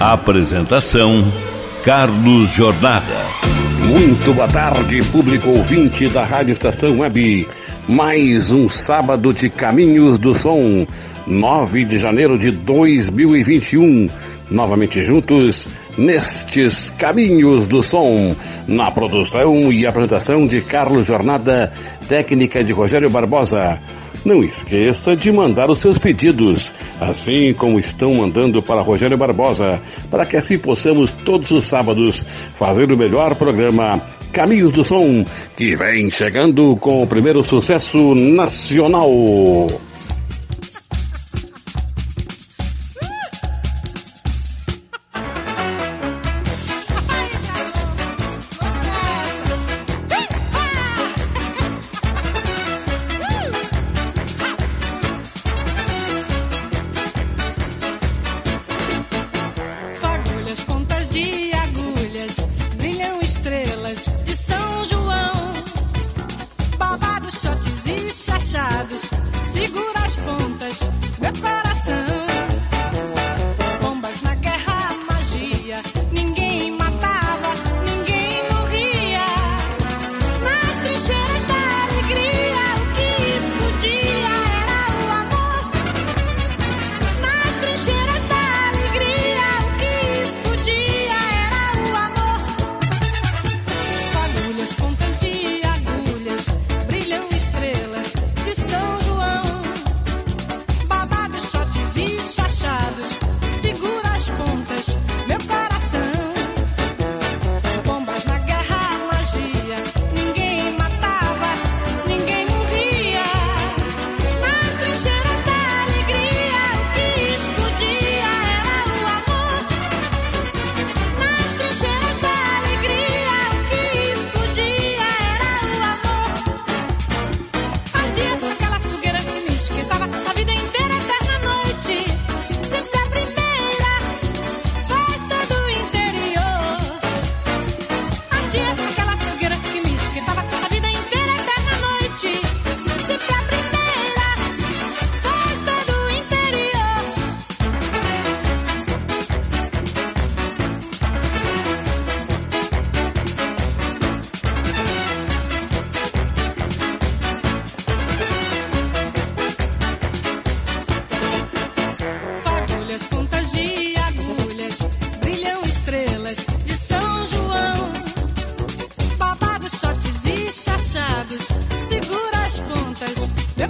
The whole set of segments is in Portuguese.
Apresentação: Carlos Jornada. Muito boa tarde, público ouvinte da Rádio Estação Web. Mais um sábado de Caminhos do Som, 9 de janeiro de 2021. Novamente juntos nestes Caminhos do Som, na produção e apresentação de Carlos Jornada, técnica de Rogério Barbosa. Não esqueça de mandar os seus pedidos, assim como estão mandando para Rogério Barbosa, para que assim possamos todos os sábados fazer o melhor programa Caminhos do Som, que vem chegando com o primeiro sucesso nacional. segura as pontas, meu coração. Gal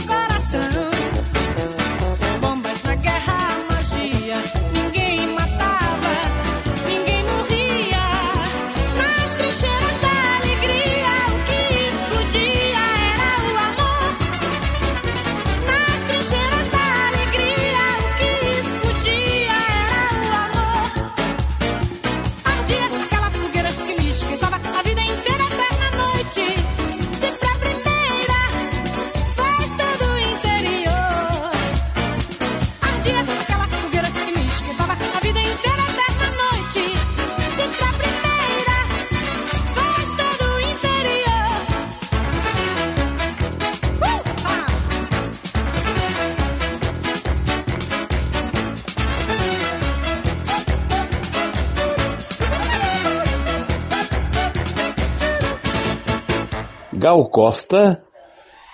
Costa,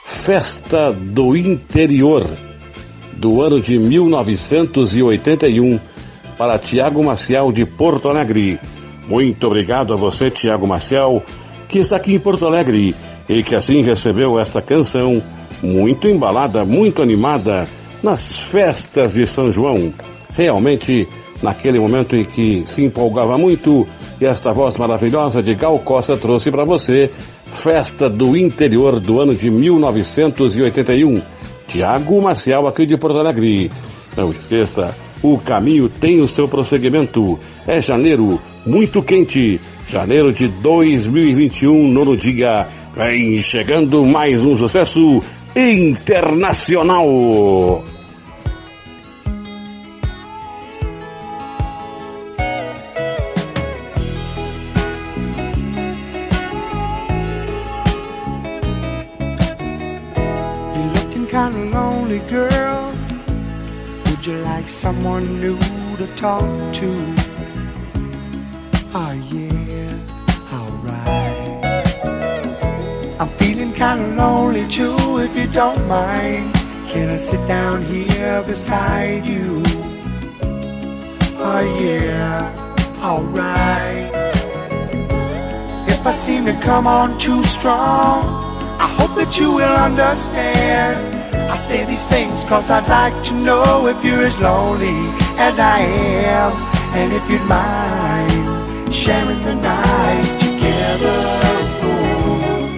Festa do Interior, do ano de 1981, para Tiago Maciel de Porto Alegre. Muito obrigado a você, Tiago Maciel, que está aqui em Porto Alegre e que assim recebeu esta canção muito embalada, muito animada nas festas de São João. Realmente, naquele momento em que se empolgava muito, e esta voz maravilhosa de Gal Costa trouxe para você Festa do Interior do ano de 1981. Tiago Maciel aqui de Porto Alegre. Não esqueça, o caminho tem o seu prosseguimento. É janeiro, muito quente. Janeiro de 2021, nono dia. Vem chegando mais um sucesso internacional. Talk to. Oh yeah, alright. I'm feeling kinda lonely too, if you don't mind. Can I sit down here beside you? Oh yeah, alright. If I seem to come on too strong, I hope that you will understand. I say these things cause I'd like to know if you're as lonely as I am. And if you'd mind sharing the night together oh,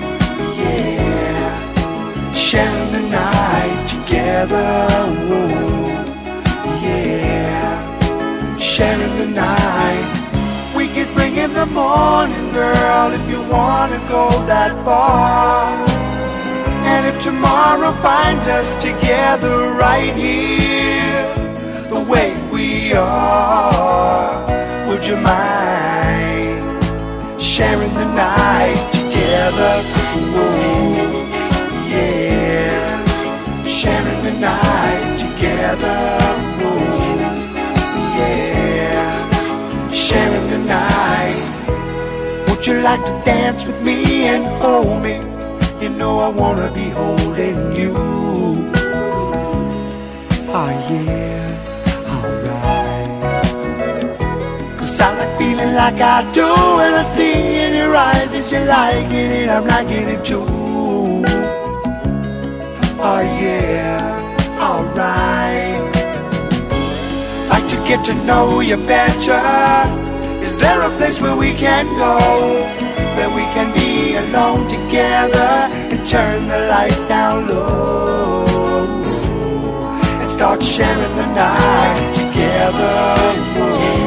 Yeah. Sharing the night together oh, Yeah. Sharing the night. We could bring in the morning, girl If you wanna go that far. And if tomorrow finds us together right here, the way we are, would you mind sharing the night together? Ooh, yeah, sharing the night together. Ooh, yeah, sharing the night. Would you like to dance with me and hold me? You know I wanna be holding you. Like I do when I see in your eyes that you're liking it, I'm liking it too. Oh yeah, alright. Like to get to know you better. Is there a place where we can go? where we can be alone together and turn the lights down low and start sharing the night together.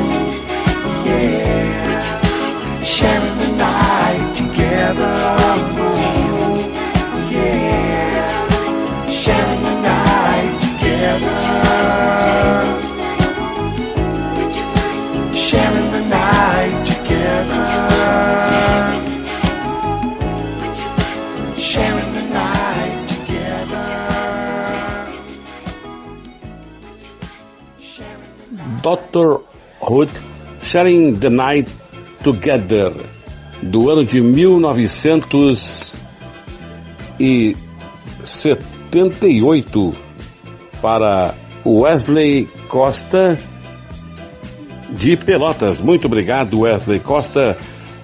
Dr. Hood Sharing the Night Together, do ano de 1978, para Wesley Costa de Pelotas. Muito obrigado, Wesley Costa,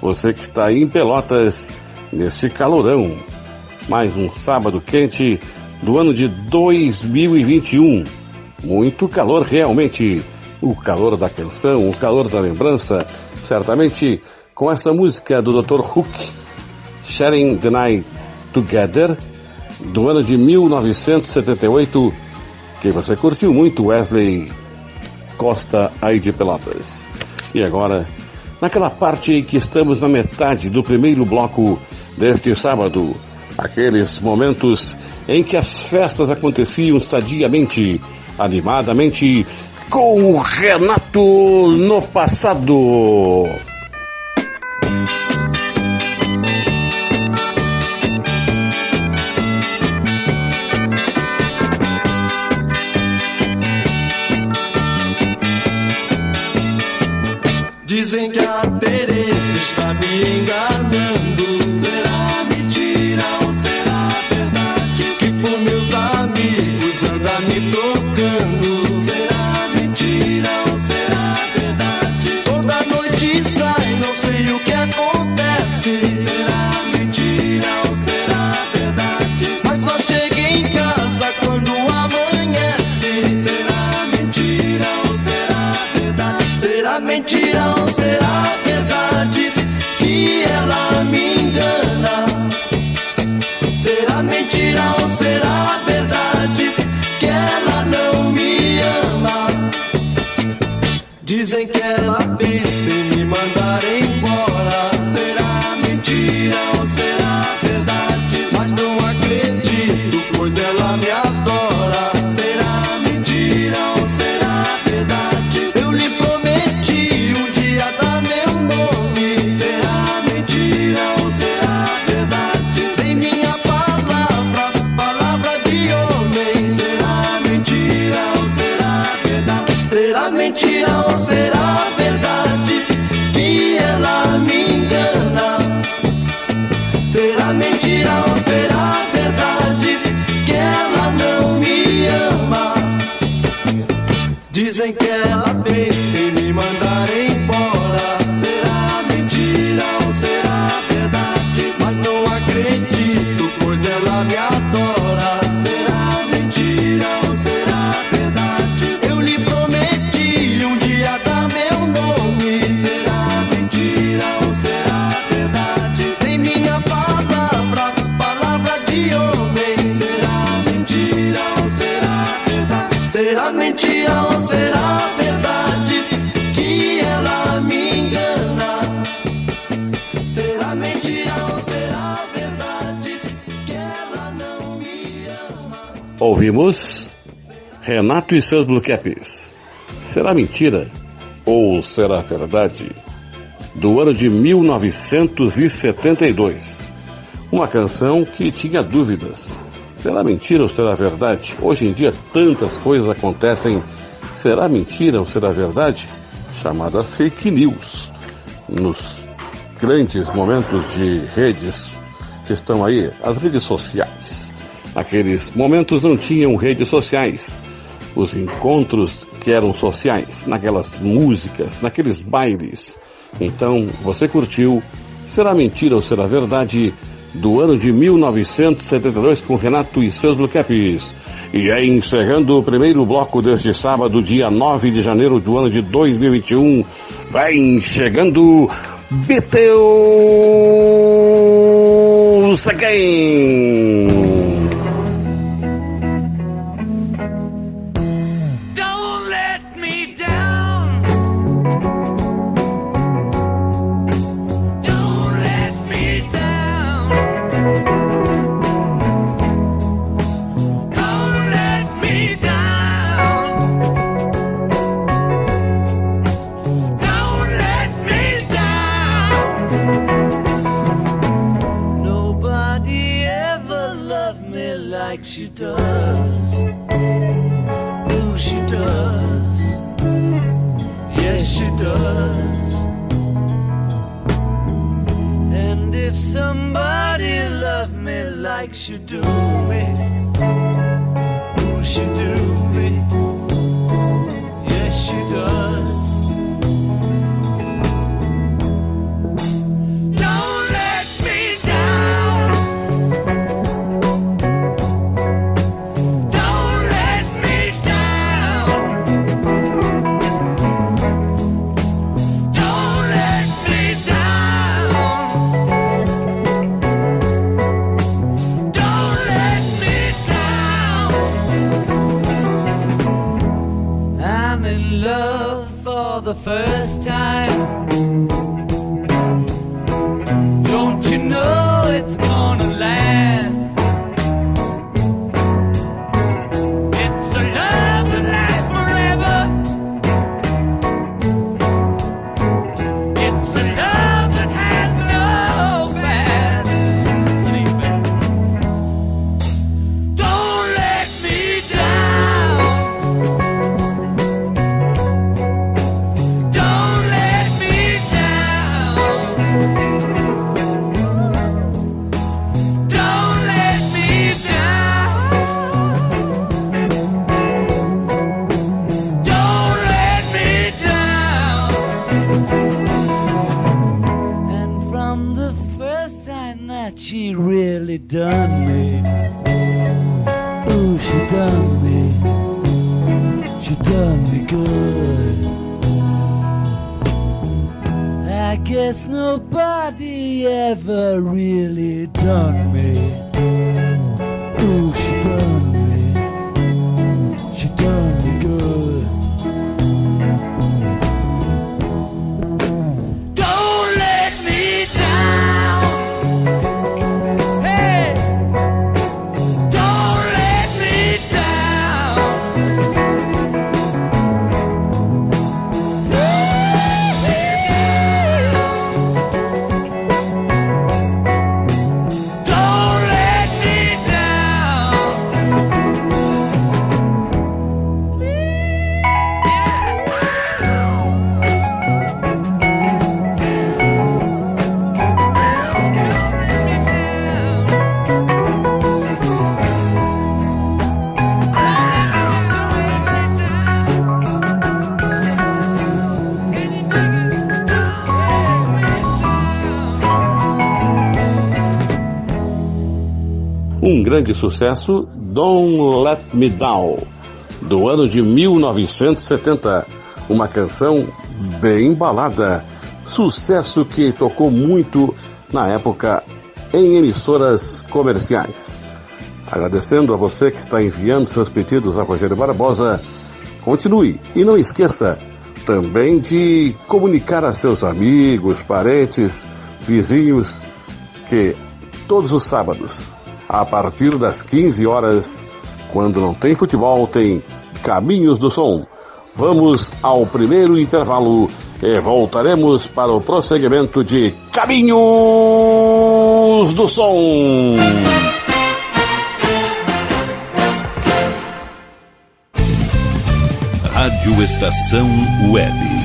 você que está em Pelotas neste calorão. Mais um sábado quente do ano de 2021. Muito calor realmente o calor da canção, o calor da lembrança, certamente com esta música do Dr. Hook, Sharing the Night Together, do ano de 1978, que você curtiu muito, Wesley Costa aí de Pelotas. E agora, naquela parte que estamos na metade do primeiro bloco deste sábado, aqueles momentos em que as festas aconteciam sadiamente, animadamente com o Renato no passado. Está Renato e seus Blue Caps. Será mentira ou será verdade? Do ano de 1972. Uma canção que tinha dúvidas. Será mentira ou será verdade? Hoje em dia tantas coisas acontecem. Será mentira ou será verdade? Chamadas fake news. Nos grandes momentos de redes que estão aí, as redes sociais. Aqueles momentos não tinham redes sociais os encontros que eram sociais, naquelas músicas, naqueles bailes. Então, você curtiu Será Mentira ou Será Verdade? do ano de 1972 com Renato e seus Blue Caps. E é encerrando o primeiro bloco deste sábado, dia 9 de janeiro do ano de 2021. Vem chegando Beatles Again! Grande sucesso, Don't Let Me Down, do ano de 1970. Uma canção bem embalada, sucesso que tocou muito na época em emissoras comerciais. Agradecendo a você que está enviando seus pedidos a Rogério Barbosa, continue e não esqueça também de comunicar a seus amigos, parentes, vizinhos que todos os sábados, a partir das 15 horas, quando não tem futebol, tem Caminhos do Som. Vamos ao primeiro intervalo e voltaremos para o prosseguimento de Caminhos do Som. Rádio Estação Web.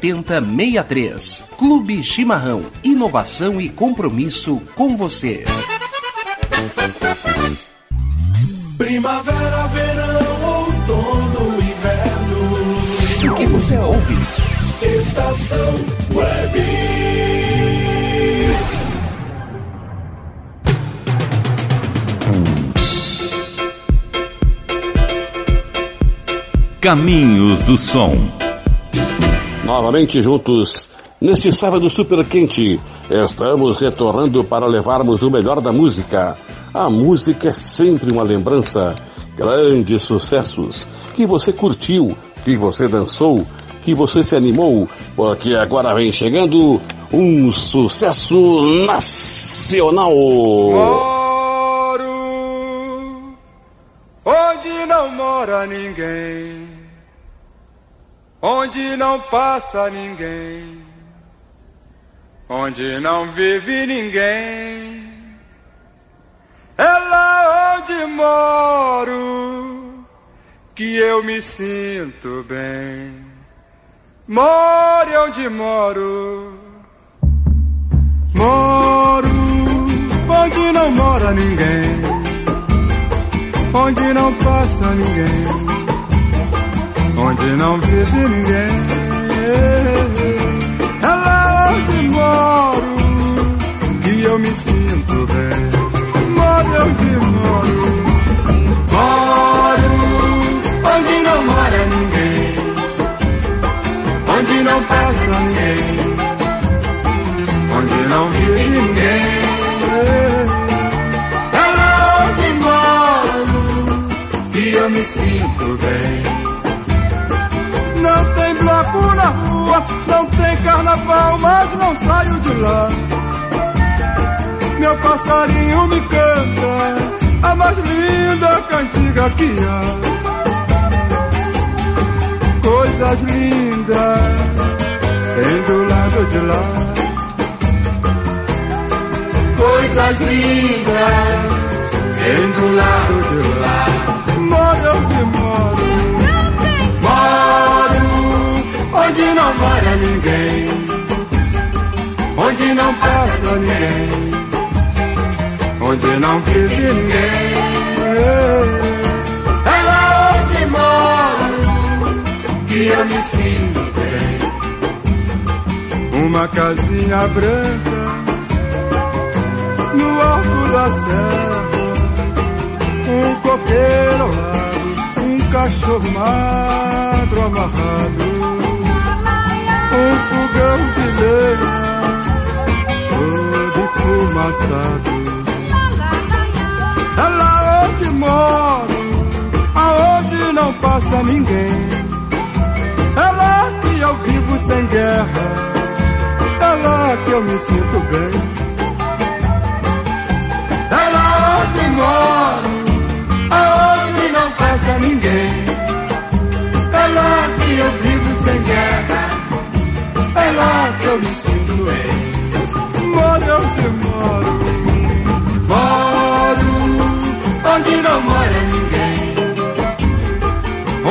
7063. Clube Chimarrão. Inovação e compromisso com você. Primavera, verão, outono, inverno. O que você ouve? Estação Web. Caminhos do Som. Novamente juntos, neste sábado super quente, estamos retornando para levarmos o melhor da música. A música é sempre uma lembrança. Grandes sucessos que você curtiu, que você dançou, que você se animou, porque agora vem chegando um sucesso nacional. Moro onde não mora ninguém, onde não passa ninguém, onde não vive ninguém. É lá onde moro que eu me sinto bem. More onde moro. Moro onde não mora ninguém. Onde não passa ninguém. Onde não vive ninguém. É lá onde moro que eu me sinto bem. Moro onde moro. Moro onde não mora ninguém. Onde não passa ninguém. Não tem carnaval, mas não saio de lá. Meu passarinho me canta a mais linda cantiga que há. Coisas lindas tem do lado de lá. Coisas lindas tem do lado de lá. Moro onde moro, onde não mora ninguém, onde não passa ninguém onde não vive ninguém. É lá onde moro que eu me sinto bem. Uma casinha branca no alto da serra, um coqueiro ao um cachorro magro amarrado, lenha todo enfumaçado. É lá onde moro, aonde não passa ninguém. Lá que eu vivo sem guerra, lá que eu me sinto bem. Lá onde moro, aonde não passa ninguém. Lá que eu vivo sem guerra, é lá que eu me sinto bem. Moro onde moro, moro onde não mora ninguém,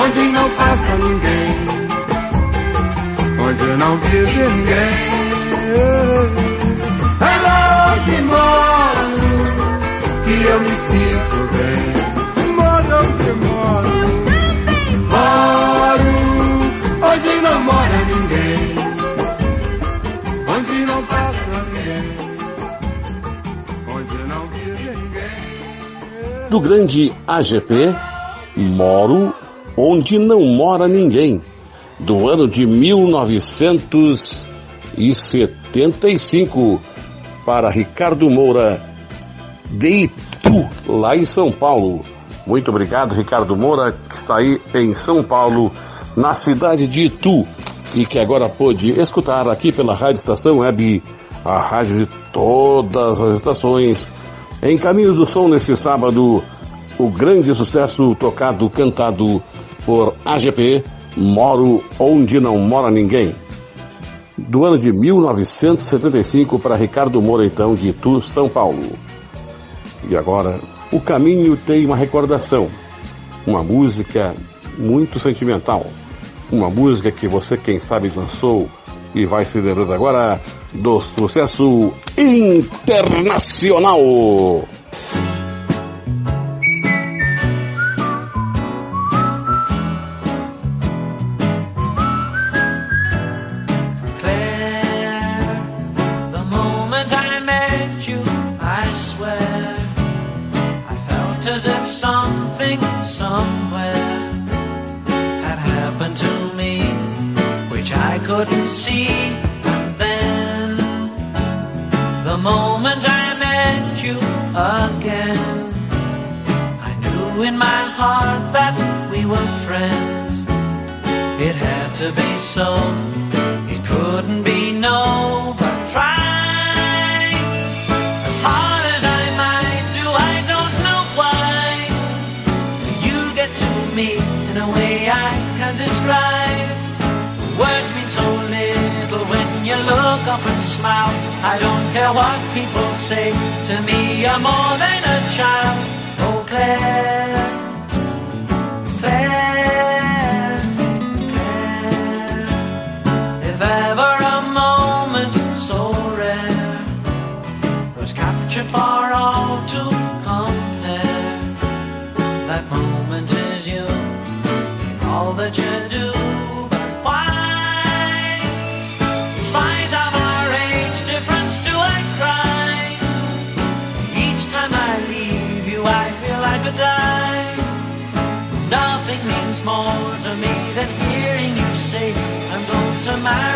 onde não passa ninguém, onde não vive ninguém. É lá onde moro que eu me sinto Do grande AGP, Moro onde não mora ninguém, do ano de 1975, para Ricardo Moura, de Itu, lá em São Paulo. Muito obrigado, Ricardo Moura, que está aí em São Paulo, na cidade de Itu, e que agora pôde escutar aqui pela Rádio Estação Web, a rádio de todas as estações, em Caminhos do Som neste sábado, o grande sucesso tocado, cantado por AGP, Moro Onde Não Mora Ninguém. Do ano de 1975 para Ricardo Moura, então, de Itu, São Paulo. E agora, o caminho tem uma recordação, uma música muito sentimental, uma música que você, quem sabe, lançou e vai se lembrando agora do sucesso internacional.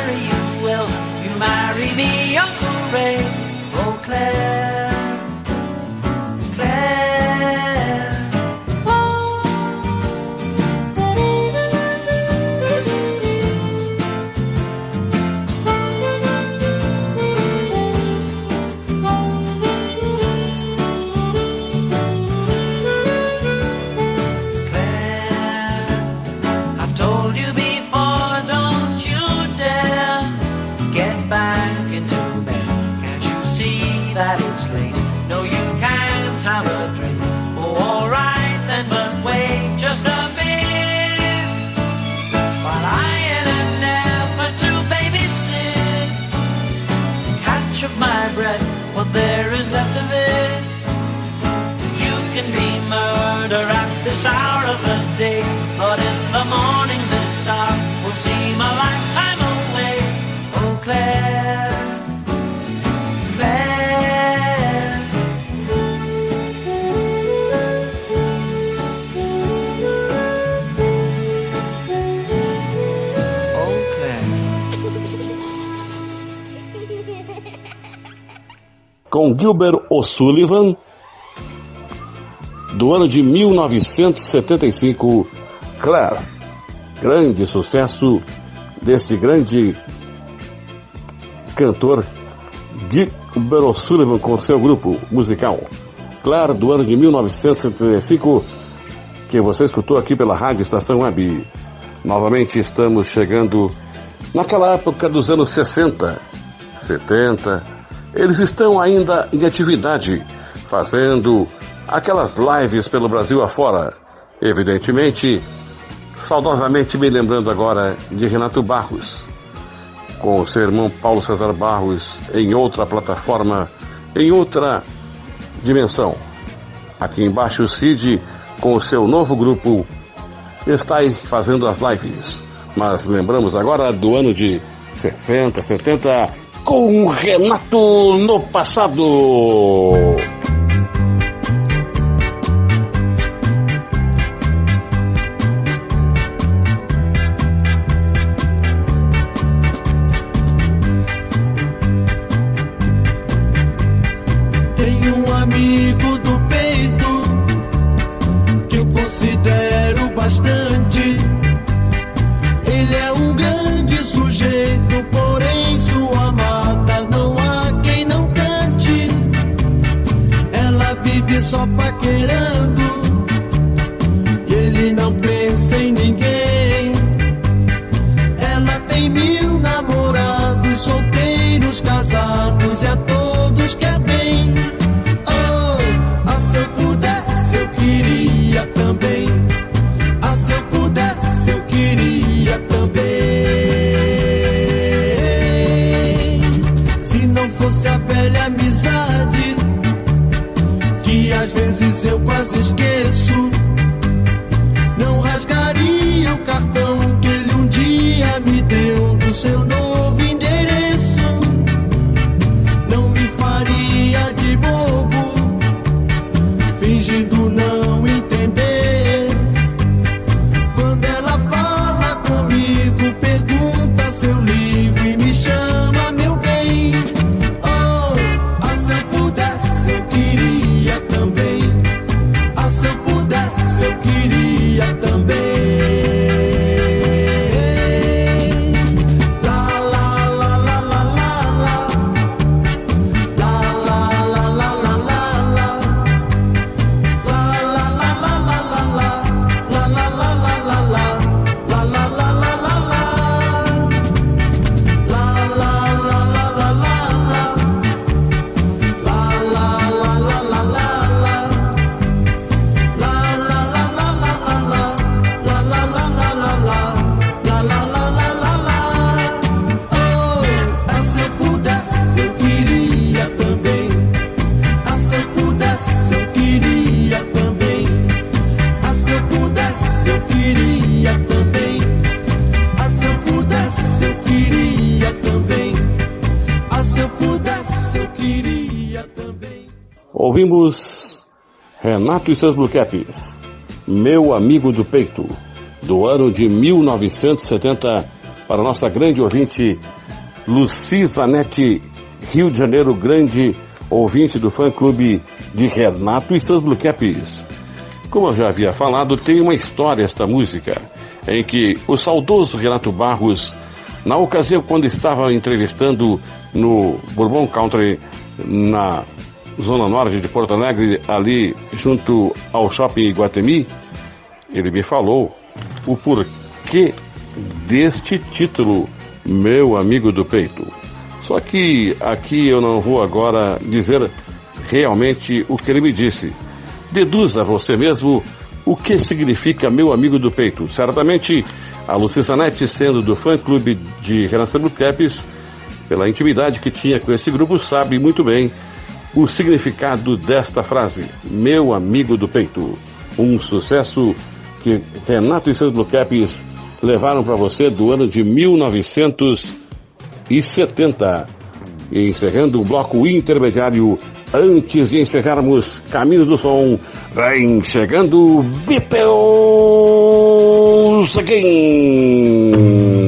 marry you, will you marry me, Uncle Ray? Oh, Claire. this hour of the day. But in the morning, this hour will seem a lifetime away. Oh, Claire, Claire. Oh, Claire. Com Gilbert O'Sullivan do ano de 1975, Claire. Grande sucesso deste grande cantor Guy Sullivan com seu grupo musical. Claire, do ano de 1975, que você escutou aqui pela Rádio Estação Web. Novamente estamos chegando naquela época dos anos 60, 70. Eles estão ainda em atividade, fazendo aquelas lives pelo Brasil afora. Evidentemente, saudosamente me lembrando agora de Renato Barros, com seu irmão Paulo César Barros em outra plataforma, em outra dimensão. Aqui embaixo, o Cid, com o seu novo grupo, está aí fazendo as lives. Mas lembramos agora do ano de 60, 70, com o Renato no passado. Domingos, Renato e seus Bluecaps. Meu Amigo do Peito, do ano de 1970, para nossa grande ouvinte Luci Zanetti, Rio de Janeiro, grande ouvinte do fã-clube de Renato e seus Bluecaps. Como eu já havia falado, tem uma história esta música, em que o saudoso Renato Barros, na ocasião quando estava entrevistando no Bourbon Country, na zona norte de Porto Alegre, ali junto ao shopping Iguatemi, ele me falou o porquê deste título, meu amigo do peito. Só que aqui eu não vou agora dizer realmente o que ele me disse. Deduza você mesmo o que significa meu amigo do peito. Certamente a Luciana Nete, sendo do fã-clube de Renato Capes, pela intimidade que tinha com esse grupo, sabe muito bem o significado desta frase, meu amigo do peito. Um sucesso que Renato e seus Blue levaram para você do ano de 1970. E encerrando o bloco intermediário, antes de encerrarmos Caminho do Som, vem chegando Beatles Again.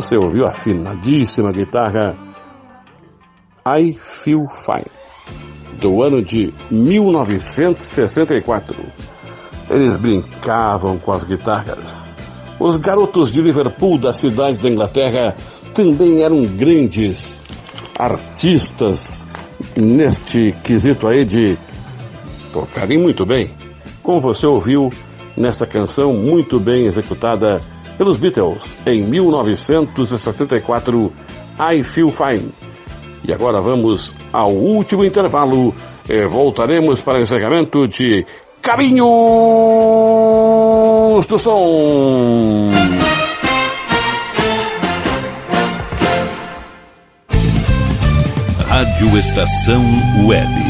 Você ouviu a afinadíssima guitarra I Feel Fine, do ano de 1964. Eles brincavam com as guitarras. Os garotos de Liverpool, da cidade da Inglaterra, também eram grandes artistas neste quesito aí de tocarem muito bem, como você ouviu nesta canção muito bem executada pelos Beatles em 1964, I Feel Fine. E agora vamos ao último intervalo e voltaremos para o encerramento de Caminhos do Som. Rádio Estação Web.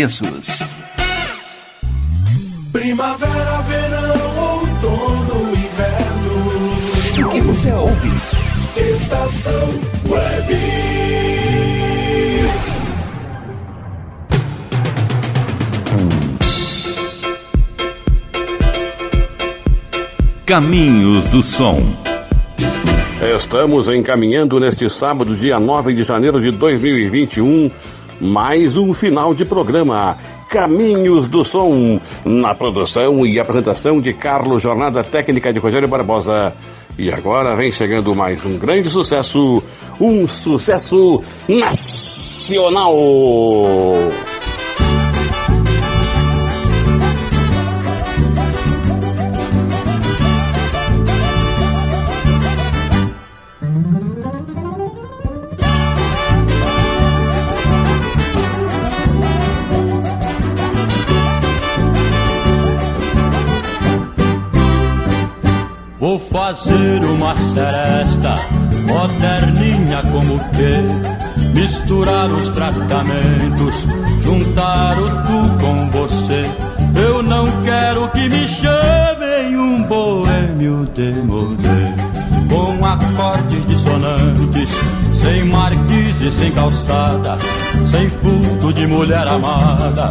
Primavera, verão, outono, inverno. O que você ouve? Estação Web. Caminhos do Som. Estamos encaminhando neste sábado, dia 9 de janeiro de 2021, mais um final de programa. Caminhos do Som, na produção e apresentação de Carlos Jornada Técnica de Rogério Barbosa. E agora vem chegando mais um grande sucesso, um sucesso nacional. Vou fazer uma seresta moderninha como que misturar os tratamentos, juntar o tu com você. Eu não quero que me chamem um boêmio de modê, com acordes dissonantes, sem marquise, sem calçada, sem furto de mulher amada,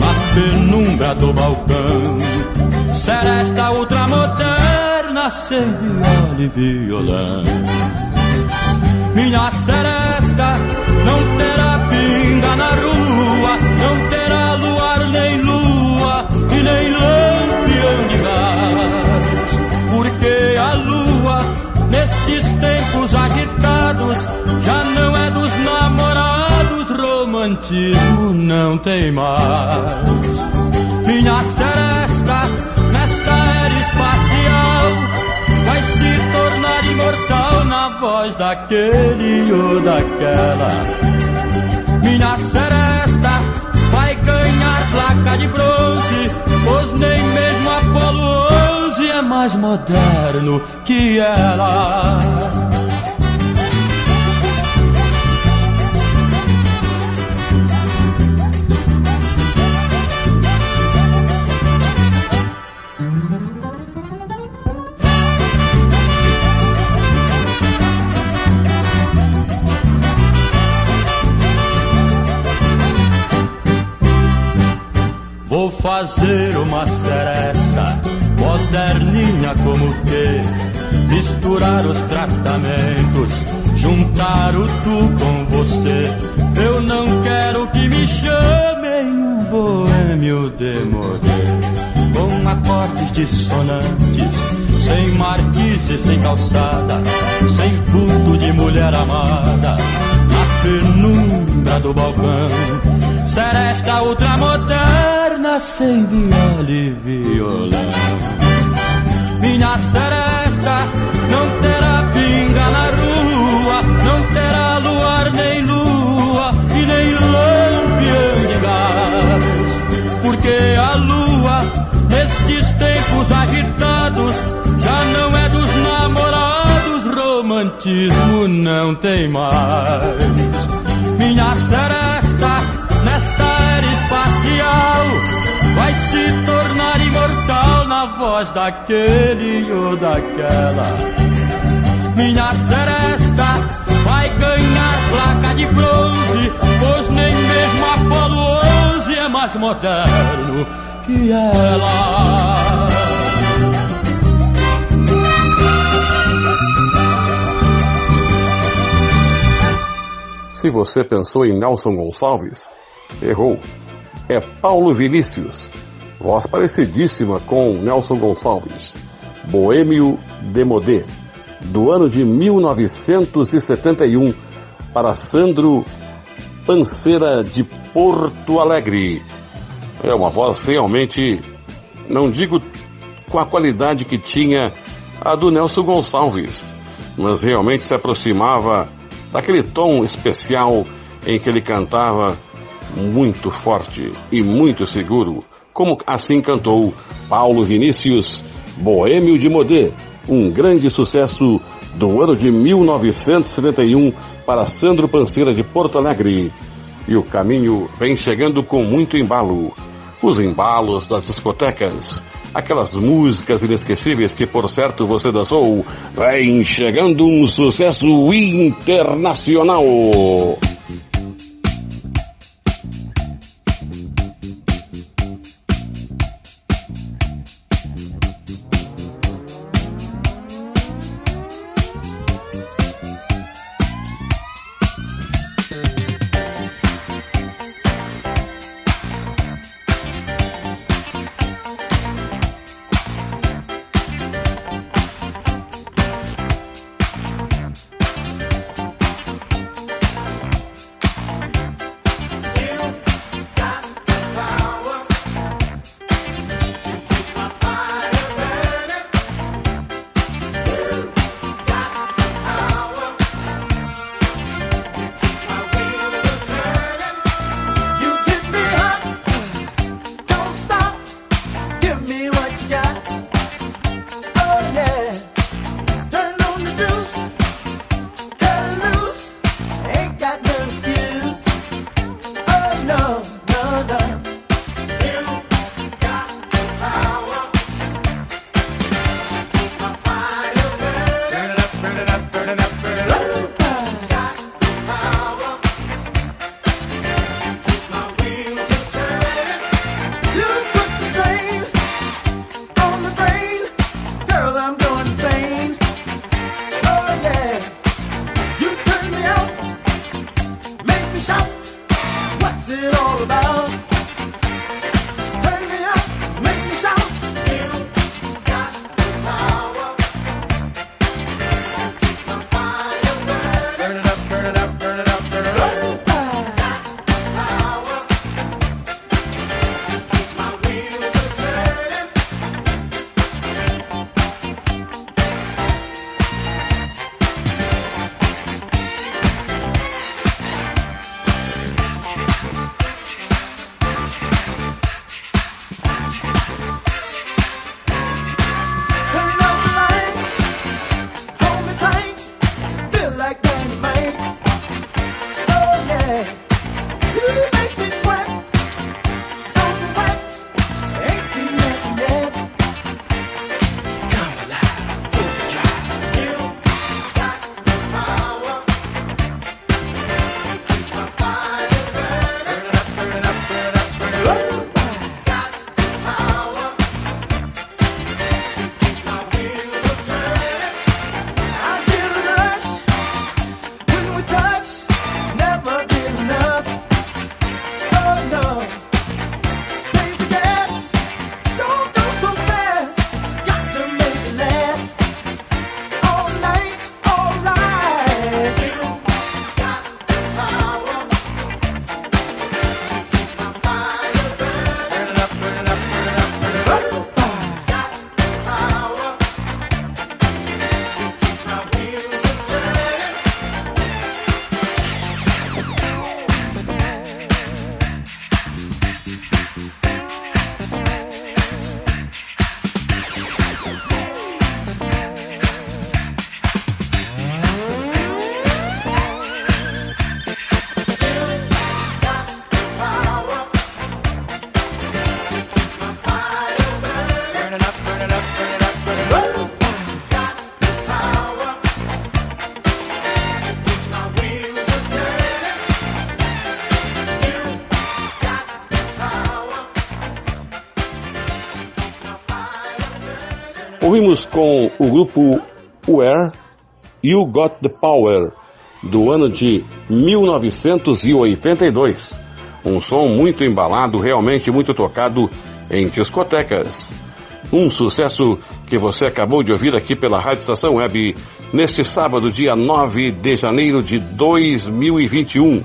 na penumbra do balcão. Seresta ultramoderna, sem viola e violão. Minha seresta não terá pinga na rua, não terá luar nem lua e nem lampião de gás. Porque a lua, nestes tempos agitados, já não é dos namorados, romantismo não tem mais. Minha seresta, nesta era tornar imortal na voz daquele ou daquela. Minha seresta vai ganhar placa de bronze, pois nem mesmo Apolo 11 é mais moderno que ela. Fazer uma seresta moderninha como que misturar os tratamentos, juntar o tu com você. Eu não quero que me chamem um boêmio de modê, com acordes dissonantes, sem marquise, sem calçada, sem vulto de mulher amada, na penumbra do balcão. Seresta ultramoderna, viola e violão. Minha seresta não terá pinga na rua, não terá luar nem lua e nem lampião de gás, porque a lua nestes tempos agitados já não é dos namorados, romantismo não tem mais. Minha seresta se tornar imortal na voz daquele ou daquela. Minha seresta vai ganhar placa de bronze, pois nem mesmo Apolo 11 é mais moderno que ela. Se você pensou em Nelson Gonçalves, errou. É Paulo Vinícius, voz parecidíssima com Nelson Gonçalves, Boêmio Demodé, do ano de 1971, para Sandro Panceira de Porto Alegre. É uma voz realmente, não digo com a qualidade que tinha a do Nelson Gonçalves, mas realmente se aproximava daquele tom especial em que ele cantava muito forte e muito seguro, como assim cantou Paulo Vinícius, Boêmio de Modê, um grande sucesso do ano de 1971 para Sandro Panceira de Porto Alegre. E o caminho vem chegando com muito embalo. Os embalos das discotecas, aquelas músicas inesquecíveis que por certo você dançou, vem chegando um sucesso internacional. Grupo Where You Got the Power, do ano de 1982. Um som muito embalado, realmente muito tocado em discotecas. Um sucesso que você acabou de ouvir aqui pela Rádio Estação Web neste sábado, dia 9 de janeiro de 2021.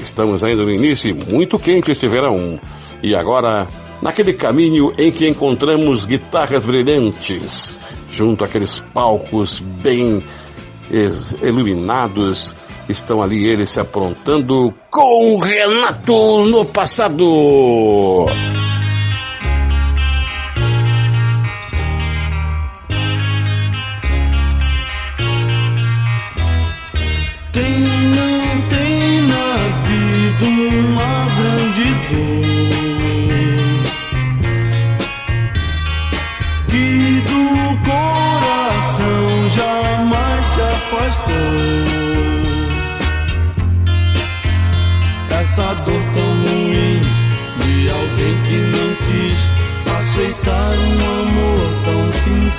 Estamos ainda no início, muito quente este verão. E agora, naquele caminho em que encontramos guitarras brilhantes, junto àqueles palcos bem iluminados, estão ali eles se aprontando com Renato no passado.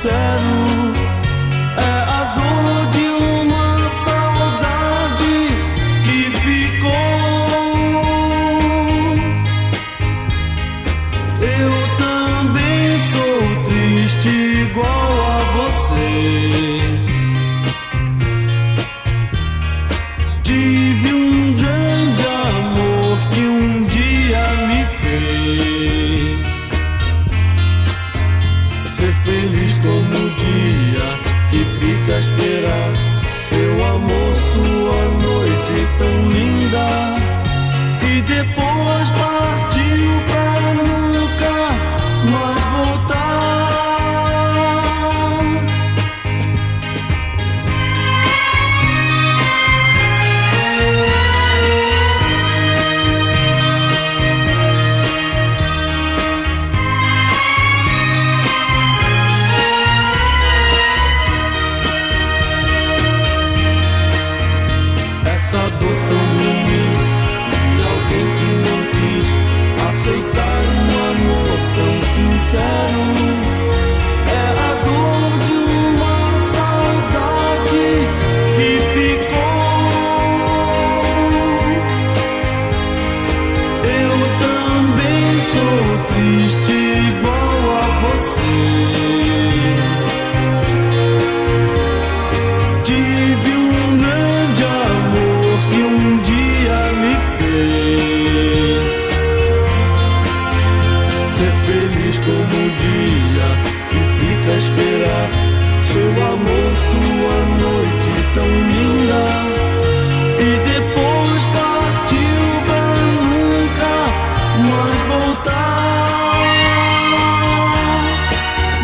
Tão feliz como o dia que fica a esperar seu amor, sua noite tão linda e depois partiu pra nunca mais voltar,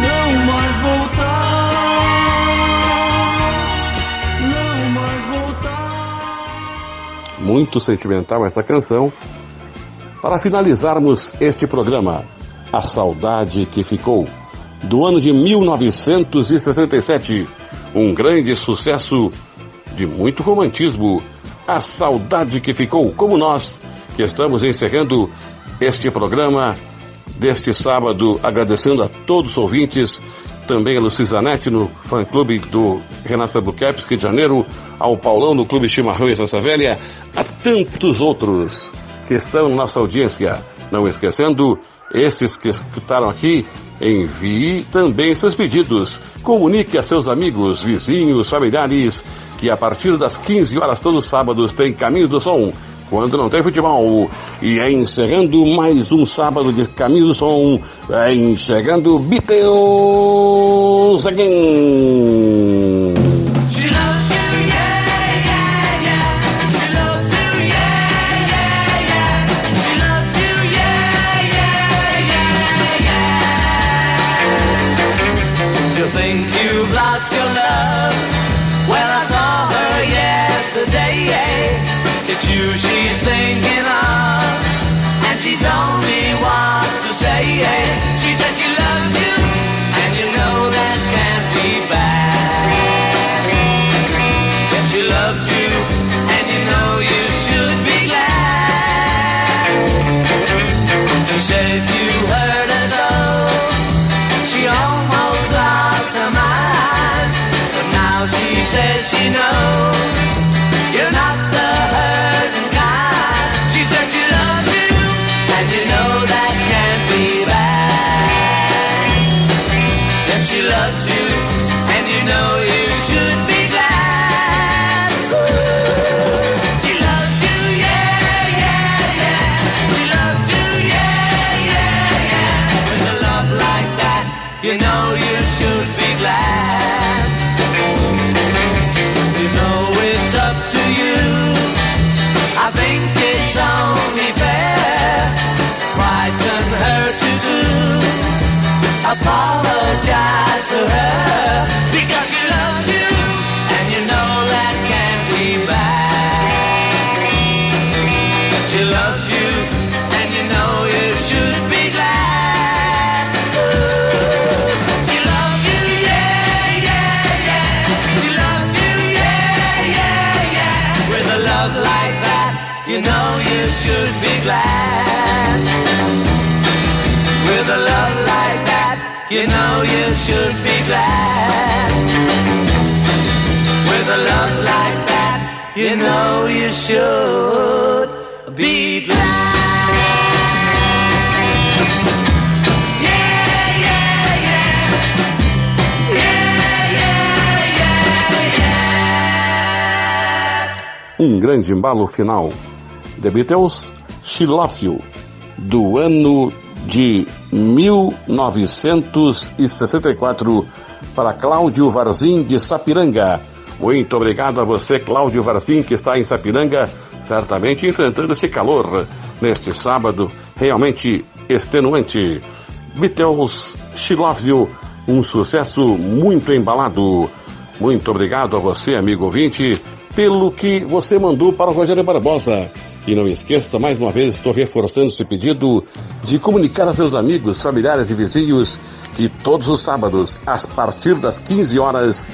não mais voltar. Não mais voltar. Muito sentimental essa canção. Para finalizarmos este programa, A Saudade que Ficou, do ano de 1967, um grande sucesso de muito romantismo. A Saudade que Ficou, como nós, que estamos encerrando este programa deste sábado, agradecendo a todos os ouvintes, também a Lucisanete no fã-clube do Renato Albuquerque, Rio de Janeiro, ao Paulão no Clube Chimarrão e Santa Velha, a tantos outros que estão na nossa audiência. Não esquecendo, esses que escutaram aqui, envie também seus pedidos. Comunique a seus amigos, vizinhos, familiares, que a partir das 15 horas todos os sábados tem Caminho do Som, quando não tem futebol. E é encerrando mais um sábado de Caminho do Som, é enxergando Beatles again. To her should be glad. With a love like that, you know you should be glad. Um grande embalo final. The Beatles, She Loves You, do ano de 1964, para Cláudio Varzim de Sapiranga. Muito obrigado a você, Cláudio Varzim, que está em Sapiranga, certamente enfrentando esse calor neste sábado realmente extenuante. Beatles, She um sucesso muito embalado. Muito obrigado a você, amigo ouvinte, pelo que você mandou para o Rogério Barbosa. E não esqueça, mais uma vez, estou reforçando esse pedido de comunicar a seus amigos, familiares e vizinhos que todos os sábados, a partir das 15 horas,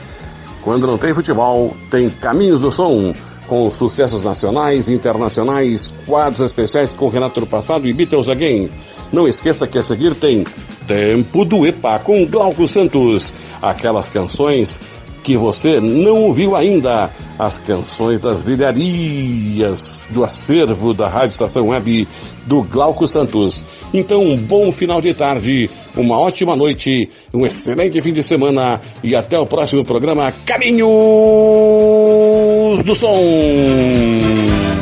quando não tem futebol, tem Caminhos do Som, com sucessos nacionais, internacionais, quadros especiais com Renato do Passado e Beatles Again. Não esqueça que a seguir tem Tempo do EPA com Glauco Santos, aquelas canções que você não ouviu ainda, as canções das vilharias do acervo da Rádio Estação Web do Glauco Santos. Então, um bom final de tarde, uma ótima noite, um excelente fim de semana e até o próximo programa Caminhos do Som.